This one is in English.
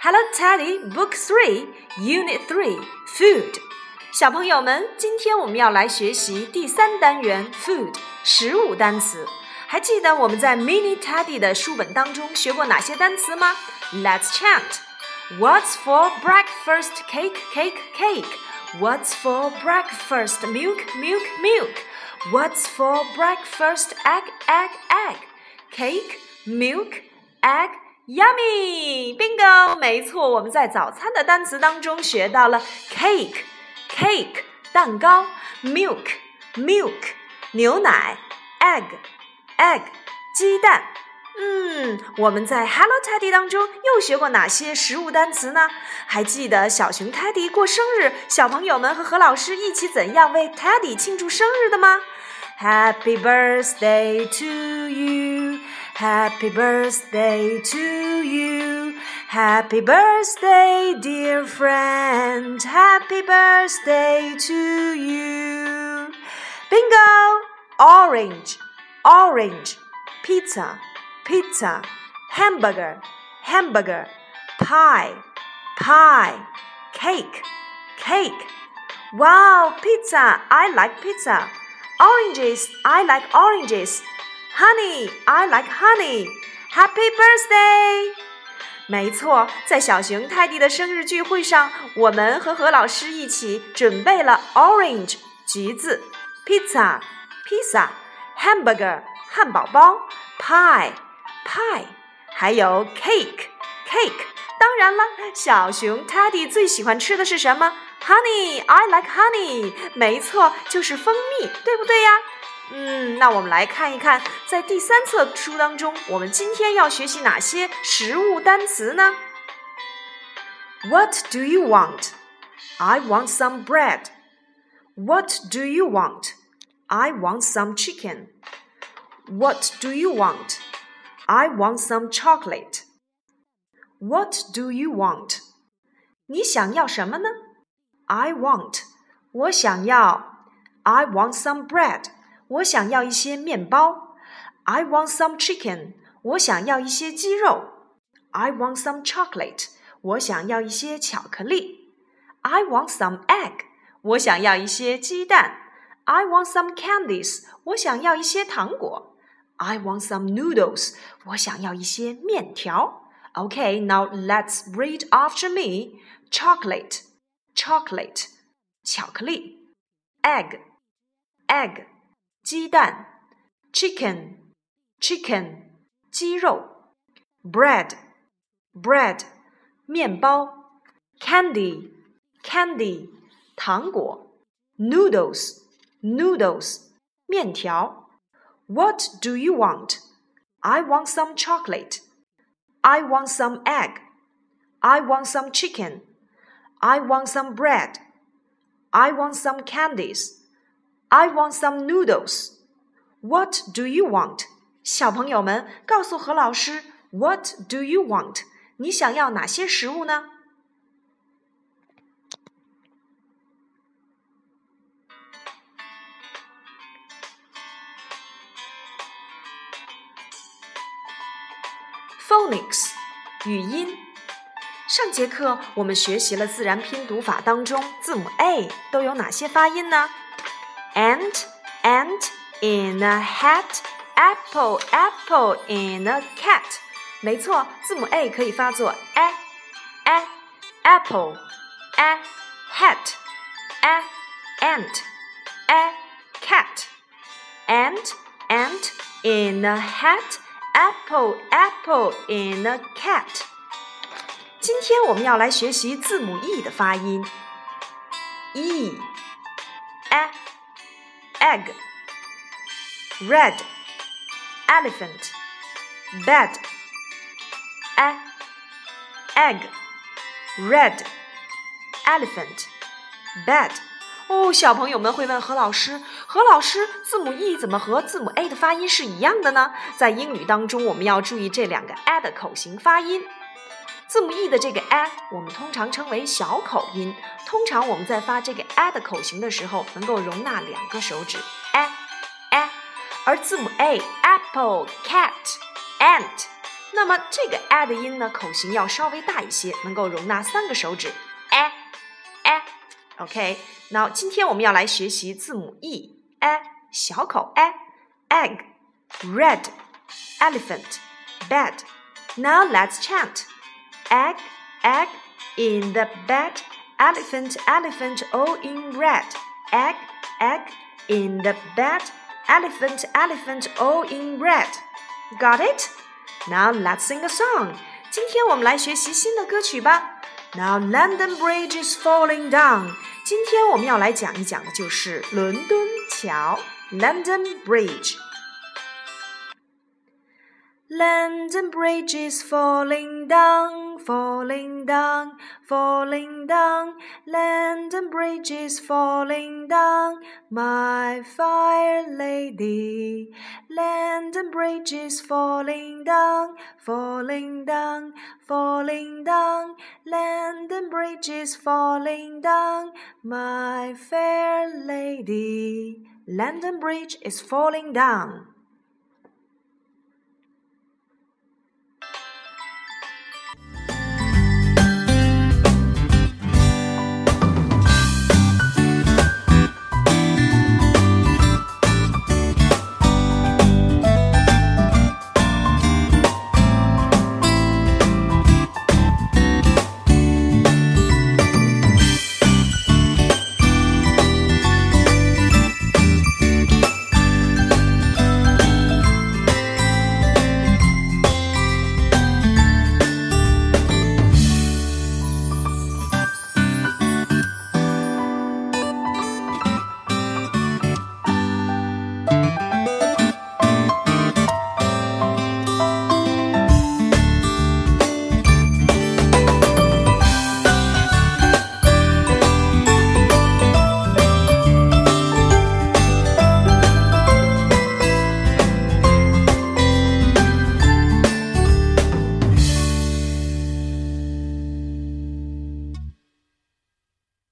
Hello Teddy Book Three Unit Three Food。小朋友们，今天我们要来学习第三单元 Food 食物单词。还记得我们在 Mini Teddy 的书本当中学过哪些单词吗？Let's chant. What's for breakfast? Cake, cake, cake. What's for breakfast? Milk, milk, milk. What's for breakfast? Egg, egg, egg. Cake, milk, egg. Yummy! Bingo! 没错，我们在早餐的单词当中学到了 cake, cake 蛋糕，milk, milk 牛奶，egg, egg 鸡蛋。嗯，我们在 Hello Teddy 当中又学过哪些食物单词呢？还记得小熊 Teddy 过生日，小朋友们和何老师一起怎样为 Teddy 庆祝生日的吗？Happy birthday to you, Happy birthday to you, Happy birthday, dear friend, Happy birthday to you. Bingo! Orange, orange, pizza pizza, hamburger, hamburger, pie, pie, cake, cake. Wow, pizza! I like pizza. Oranges! I like oranges. Honey! I like honey. Happy birthday! 没错，在小熊泰迪的生日聚会上，我们和何老师一起准备了 orange 橘子、pizza pizza、hamburger 汉堡包、pie pie，还有 cake cake。当然了，小熊 Teddy 最喜欢吃的是什么？Honey，I like honey。没错，就是蜂蜜，对不对呀？嗯，那我们来看一看，在第三册书当中，我们今天要学习哪些食物单词呢？What do you want? I want some bread. What do you want? I want some chicken. What do you want? I want some chocolate. What do you want? 你想要什么呢？I want. 我想要。I want some bread. 我想要一些面包。I want some chicken. 我想要一些鸡肉。I want some chocolate. 我想要一些巧克力。I want some egg. 我想要一些鸡蛋。I want some candies. 我想要一些糖果。I want some noodles. 我想要一些面条。Okay, now let's read after me. Chocolate, chocolate, 巧克力。Egg, egg, 鸡蛋。Chicken, chicken, 鸡肉。Bread, bread, 面包。Candy, candy, 糖果。Noodles, noodles, 面条。what do you want? I want some chocolate. I want some egg. I want some chicken. I want some bread. I want some candies. I want some noodles. What do you want? 小朋友们，告诉何老师，What do you want？你想要哪些食物呢？Phonics，语音。上节课我们学习了自然拼读法当中字母 a 都有哪些发音呢 ？Ant, ant in a hat, apple, apple in a cat。没错，字母 a 可以发作 a a apple a hat a ant a cat ant ant in a hat。Apple, apple in a cat。今天我们要来学习字母 e 的发音。e, a, egg, red, elephant, bed, a, egg, red, elephant, bed。哦，小朋友们会问何老师：“何老师，字母 e 怎么和字母 a 的发音是一样的呢？”在英语当中，我们要注意这两个 a 的口型发音。 字母 e 的这个 a，我们通常称为小口音。通常我们在发这个 a 的口型的时候，能够容纳两个手指 a a。而字母 a，apple，cat，ant，那么这个 a 的音呢，口型要稍微大一些，能够容纳三个手指。a a OK。那今天我们要来学习字母 e a 小口 a egg red elephant bed. Now let's chant egg egg in the bed elephant elephant all in red egg egg in the bed elephant elephant all in red. Got it? Now let's sing a song. 今天我们来学习新的歌曲吧。Now London Bridge is falling down. 今天我们要来讲一讲的就是伦敦桥 London Bridge。 London Bridge is falling down, falling down, falling down. London Bridge is falling down, my fire lady. London Bridge is falling down, falling down, falling down. London Bridge is falling down, my fair lady. London Bridge is falling down.